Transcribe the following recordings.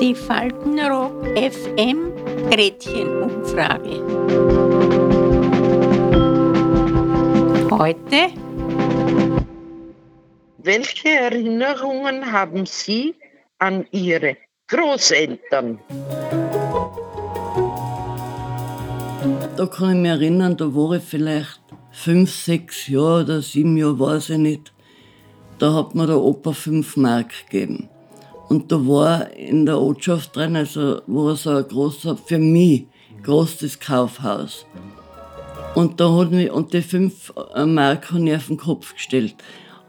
Die Faltenrock FM Gretchenumfrage. Heute. Welche Erinnerungen haben Sie an Ihre Großeltern? Da kann ich mich erinnern, da war ich vielleicht fünf, sechs Jahre oder sieben Jahre, weiß ich nicht. Da hat mir der Opa fünf Mark gegeben. Und da war in der Ortschaft drin, also war so ein großer, für mich, großes Kaufhaus. Und da hat mich, und die fünf Mark habe ich auf den Kopf gestellt.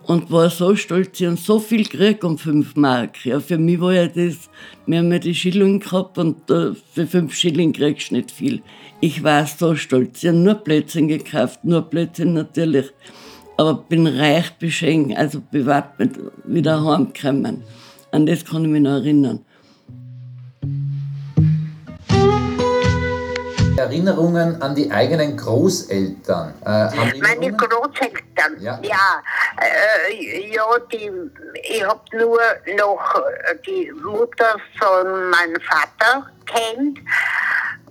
Und war so stolz, ich habe so viel gekriegt um fünf Mark. Ja, für mich war ja das, wir haben ja die Schilling gehabt und da, für fünf Schilling kriegst du nicht viel. Ich war so stolz. Ich habe nur Plätzchen gekauft, nur Plätzchen natürlich. Aber bin reich beschenkt, also bewappnet, wieder heimgekommen. An das kann ich mich noch erinnern. Erinnerungen an die eigenen Großeltern. Äh, Meine Großeltern, ja, ja, äh, ja die, ich habe nur noch die Mutter von meinem Vater kennt.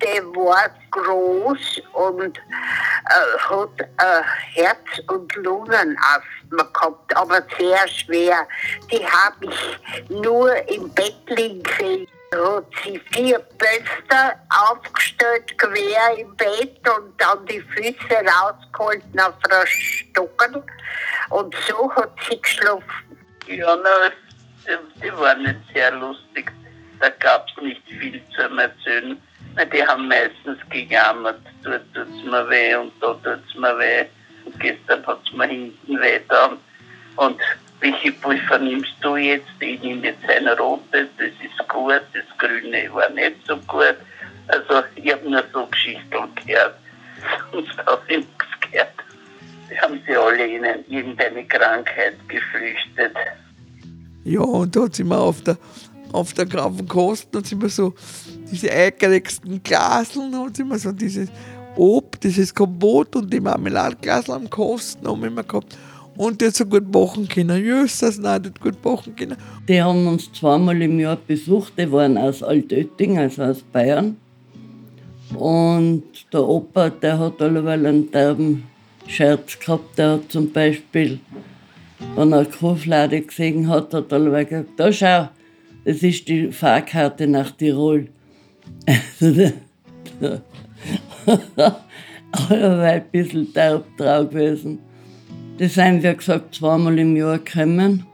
Der war groß und äh, hat äh, Herz- und Lungenasthma gehabt, aber sehr schwer. Die habe ich nur im Bett liegen gesehen hat sie vier Pölster aufgestellt, quer im Bett und dann die Füße rausgehalten auf der Stocken. Und so hat sie geschlafen. Ja, na, die, die war nicht sehr lustig. Da gab es nicht viel zu erzählen. Die haben meistens gejammert, dort tut es mir weh und da tut es mir weh. Und gestern hat es mir hinten weh da. Und welche Pulver nimmst du jetzt? Ich nehme jetzt ein rotes, das ist gut, das grüne war nicht so gut. Also ich habe nur so Geschichten gehört. Sonst habe ich nichts gehört. Die haben sie alle in irgendeine Krankheit geflüchtet. Ja, und da sie mir auf der, auf der Grafenkosten, hat sie mir so diese eingerichsten Glaseln, hat sie mir so dieses Ob, dieses Kompott und die Marmeladeglasel am Kosten haben immer gehabt und jetzt so gut machen können. Jösses, nein, nicht gut machen können. Die haben uns zweimal im Jahr besucht, die waren aus Altötting, also aus Bayern. Und der Opa, der hat alleweil einen derben Scherz gehabt. Der hat zum Beispiel, wenn er eine Kuhflade gesehen hat, hat er alleweil gesagt, da schau, das ist die Fahrkarte nach Tirol. alleweil ein bisschen derb drauf gewesen. Das sind, wie gesagt, zweimal im Jahr gekommen.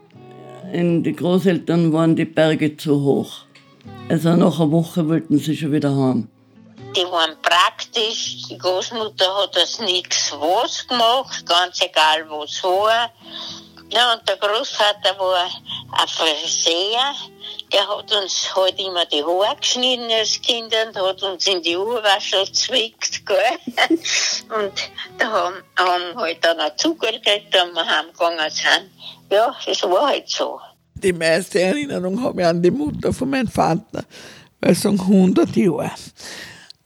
In die Großeltern waren die Berge zu hoch. Also nach einer Woche wollten sie schon wieder heim. Die waren praktisch. Die Großmutter hat das nichts was gemacht, ganz egal was war. Ja, und der Großvater war ein Friseur der hat uns halt immer die Haare geschnitten als Kinder und hat uns in die Uhrwaschel gezwickt, gell? Und da haben, haben halt dann auch Zucker gekriegt, wenn wir heimgegangen sind. Ja, das war halt so. Die meiste Erinnerung habe ich an die Mutter von meinem Vater, weil es sagen 100 Jahre.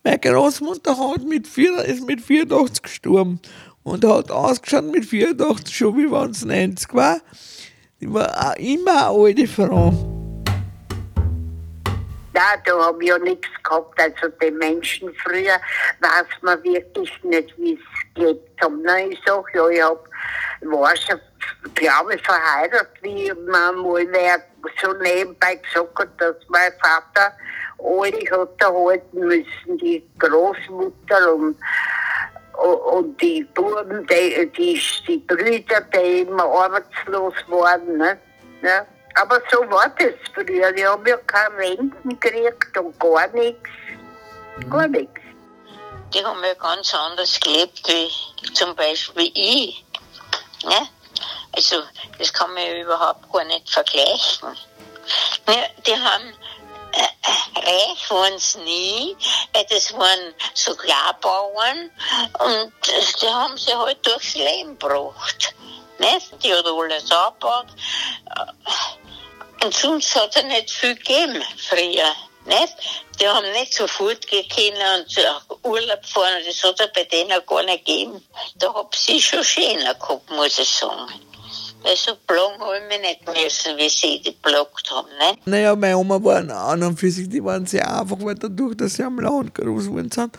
Meine Großmutter hat mit vier, ist mit 84 gestorben und hat ausgeschaut mit 84 schon, wie wenn es 90 war. Die war auch immer eine alte Frau. Nein, da habe ich ja nichts gehabt. Also die Menschen früher weiß man wirklich nicht, wie es gelebt haben. Nein, ich sage ja, ich hab, war schon, glaube ich, verheiratet, wie man mal wer so nebenbei gesagt hat, dass mein Vater alle hat erhalten müssen, die Großmutter und und die Buben, die, die, die Brüder, die immer arbeitslos waren. Ne? Ja. Aber so war das früher. Wir haben ja keine Renten gekriegt und gar nichts. Gar mhm. nichts. Die haben ja ganz anders gelebt wie zum Beispiel ich. Ne? Also, das kann man ja überhaupt gar nicht vergleichen. Ja, die haben äh, äh reich waren sie nie, weil das waren so Klarbauern und die haben sie halt durchs Leben gebracht. Nicht? Die hat alles abgebaut. Und sonst hat es nicht viel gegeben früher. Nicht? Die haben nicht sofort gekannt und Urlaub fahren, das hat es bei denen gar nicht gegeben. Da hab sie schon schöner gehabt, muss ich sagen. Weil so plagen habe ich mich nicht müssen, wie sie die plagt haben. Ne? Naja, meine Oma waren an und für sich, die waren sehr einfach, weil dadurch, dass sie am Land groß geworden sind.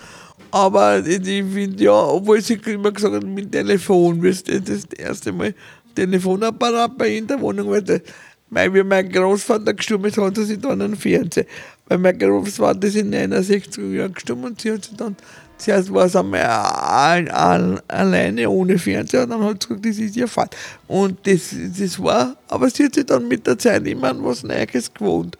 Aber ich, ich finde ja, obwohl sie immer gesagt haben, mit Telefon, das ist das erste Mal Telefonapparat bei in der Wohnung, weil, das, weil wie mein Großvater gestorben ist, hat sie sich dann einen Fernseher. Weil mein Großvater ist in 69 Jahren gestorben und sie hat sich dann Zuerst war es einmal all, all, alleine ohne Fernseher und dann hat sie gesagt, das ist ihr Fall. Und das, das war, aber sie hat sich dann mit der Zeit immer an was Neues gewohnt.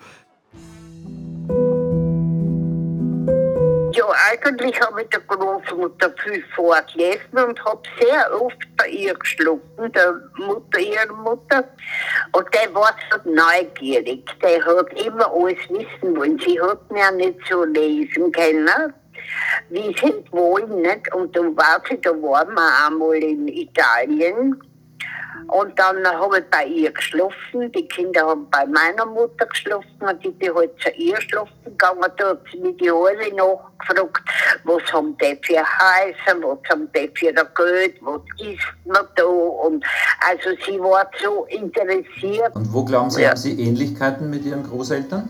Eigentlich habe ich der Großmutter viel vorgelesen und habe sehr oft bei ihr geschlafen, der Mutter, ihrer Mutter. Und der war so neugierig, der hat immer alles wissen wollen. Sie hat mir ja nicht so lesen können wie sind wollen, nicht? Und dann war sie, da waren wir einmal in Italien. Und dann habe ich bei ihr geschlafen. Die Kinder haben bei meiner Mutter geschlafen und ich bin halt zu ihr schlafen gegangen. Da hat sie mich die alle nachgefragt, was haben die für Häuser, was haben die für Geld, was isst man da. Und also sie war so interessiert. Und wo glauben Sie, ja. haben Sie Ähnlichkeiten mit Ihren Großeltern?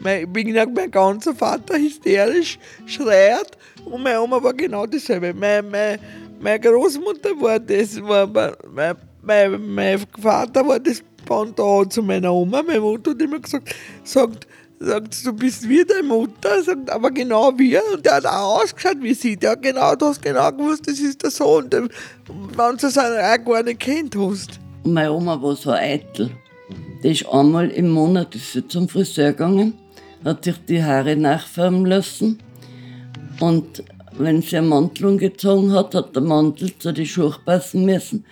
Mein, wie gesagt, mein ganzer Vater hysterisch schreit und meine Oma war genau dasselbe. Meine, meine, meine Großmutter war das, war, mein, mein, mein Vater war das Pendant zu meiner Oma. Meine Mutter hat immer gesagt, sagt, sagt, du bist wie deine Mutter, sagt, aber genau wie. Und der hat auch ausgeschaut wie sie. Der hat genau, du hast genau gewusst, das ist der Sohn, wenn du seine auch gar nicht kennt hast. Meine Oma war so eitel. Die ist einmal im Monat ist sie zum Friseur gegangen hat sich die Haare nachfärben lassen. Und wenn sie eine Mantel gezogen hat, hat der Mantel zu den Schuhen passen müssen,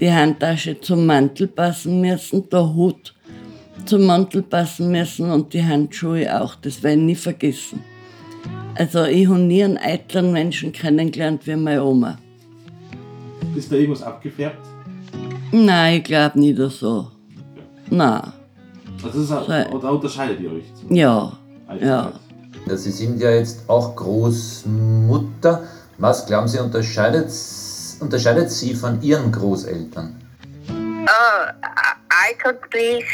die Handtasche zum Mantel passen müssen, der Hut zum Mantel passen müssen und die Handschuhe auch. Das werde ich nie vergessen. Also ich habe nie einen eitlen Menschen kennengelernt wie meine Oma. Ist da irgendwas abgefärbt? Nein, ich glaube nicht so. Nein. Also ist auch, da unterscheidet ihr euch? Ja, ja. Sie sind ja jetzt auch Großmutter. Was glauben Sie, unterscheidet, unterscheidet Sie von Ihren Großeltern? Äh, eigentlich,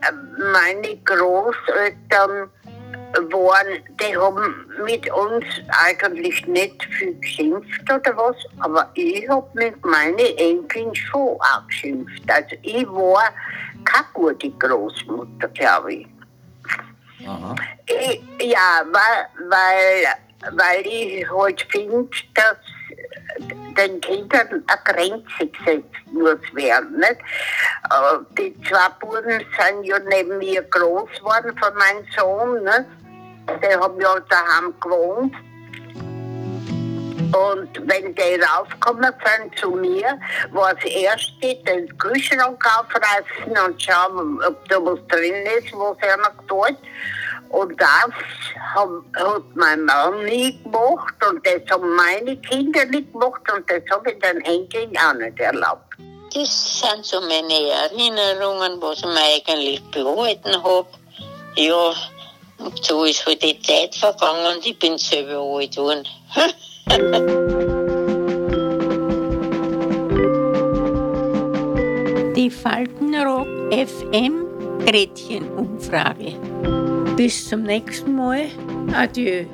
äh, meine Großeltern waren, die haben mit uns eigentlich nicht viel geschimpft oder was, aber ich habe mit meinen Enkeln schon auch geschimpft. Also ich war keine gute Großmutter, glaube ich. Ich. Ja, weil, weil, weil ich halt finde, dass den Kindern eine Grenze gesetzt muss werden. Nicht? Äh, die zwei Buben sind ja neben mir groß geworden von meinem Sohn. Nicht? Die haben ja daheim gewohnt. Und wenn die raufgekommen sind zu mir, war das erste den Kühlschrank aufreißen und schauen, ob da was drin ist, was er noch tut. Und das hat, hat mein Mann nie gemacht und das haben meine Kinder nicht gemacht und das habe ich den Enkeln auch nicht erlaubt. Das sind so meine Erinnerungen, was ich mir eigentlich behalten habe. Ja, und so ist halt die Zeit vergangen und ich bin selber alt geworden. Die Faltenrock FM Gretchenumfrage. Bis zum nächsten Mal. Adieu.